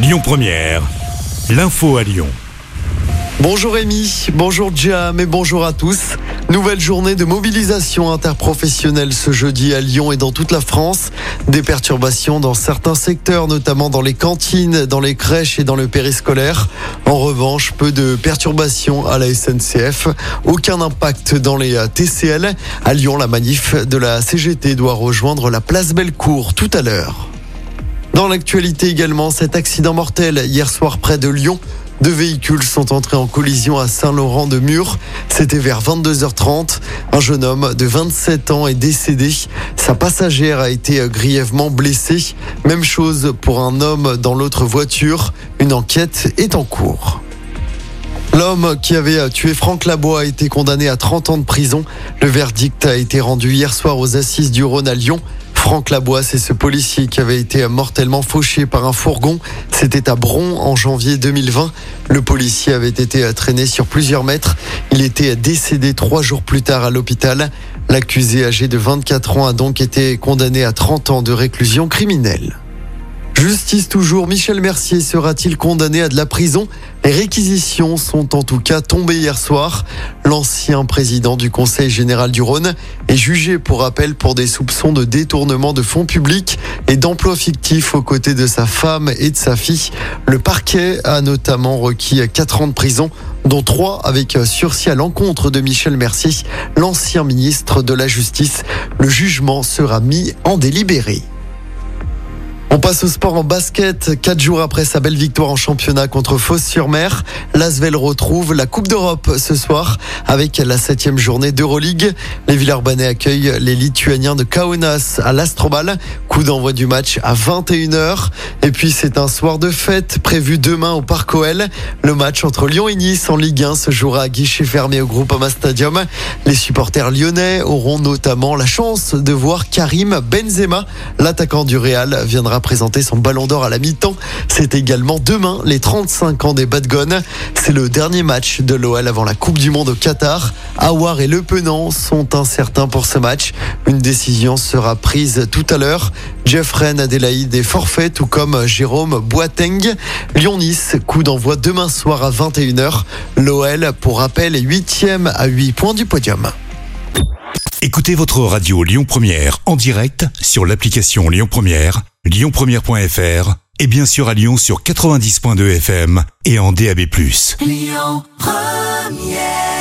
Lyon Première, l'info à Lyon. Bonjour Rémi, bonjour Jam et bonjour à tous. Nouvelle journée de mobilisation interprofessionnelle ce jeudi à Lyon et dans toute la France. Des perturbations dans certains secteurs, notamment dans les cantines, dans les crèches et dans le périscolaire. En revanche, peu de perturbations à la SNCF. Aucun impact dans les TCL. À Lyon, la manif de la CGT doit rejoindre la place Bellecour tout à l'heure. Dans l'actualité également, cet accident mortel hier soir près de Lyon. Deux véhicules sont entrés en collision à Saint-Laurent-de-Mur. C'était vers 22h30. Un jeune homme de 27 ans est décédé. Sa passagère a été grièvement blessée. Même chose pour un homme dans l'autre voiture. Une enquête est en cours. L'homme qui avait tué Franck Labois a été condamné à 30 ans de prison. Le verdict a été rendu hier soir aux assises du Rhône à Lyon. Franck Labois, c'est ce policier qui avait été mortellement fauché par un fourgon. C'était à Bron en janvier 2020. Le policier avait été traîné sur plusieurs mètres. Il était décédé trois jours plus tard à l'hôpital. L'accusé âgé de 24 ans a donc été condamné à 30 ans de réclusion criminelle. Justice toujours, Michel Mercier sera-t-il condamné à de la prison? Les réquisitions sont en tout cas tombées hier soir. L'ancien président du Conseil général du Rhône est jugé pour appel pour des soupçons de détournement de fonds publics et d'emploi fictif aux côtés de sa femme et de sa fille. Le parquet a notamment requis 4 ans de prison dont 3 avec sursis à l'encontre de Michel Mercier, l'ancien ministre de la Justice. Le jugement sera mis en délibéré. On passe au sport en basket. Quatre jours après sa belle victoire en championnat contre Fos-sur-Mer, l'Asvel retrouve la Coupe d'Europe ce soir avec la septième journée d'Euroleague. Les Villeurbanais accueillent les Lituaniens de Kaunas à l'Astrobal. D'envoi du match à 21h. Et puis c'est un soir de fête prévu demain au Parc OL. Le match entre Lyon et Nice en Ligue 1 se jouera à guichet fermé au Groupama Stadium. Les supporters lyonnais auront notamment la chance de voir Karim Benzema, l'attaquant du Real, viendra présenter son ballon d'or à la mi-temps. C'est également demain les 35 ans des Badgones. C'est le dernier match de l'OL avant la Coupe du Monde au Qatar. Awar et Le Penant sont incertains pour ce match. Une décision sera prise tout à l'heure. Jeff Rennes, Adélaïde est forfait, tout comme Jérôme Boateng. Lyon-Nice, coup d'envoi demain soir à 21h. L'OL, pour rappel, est 8e à 8 points du podium. Écoutez votre radio Lyon Première en direct sur l'application Lyon Première, lyonpremière.fr et bien sûr à Lyon sur 90.2 FM et en DAB+. Lyon Première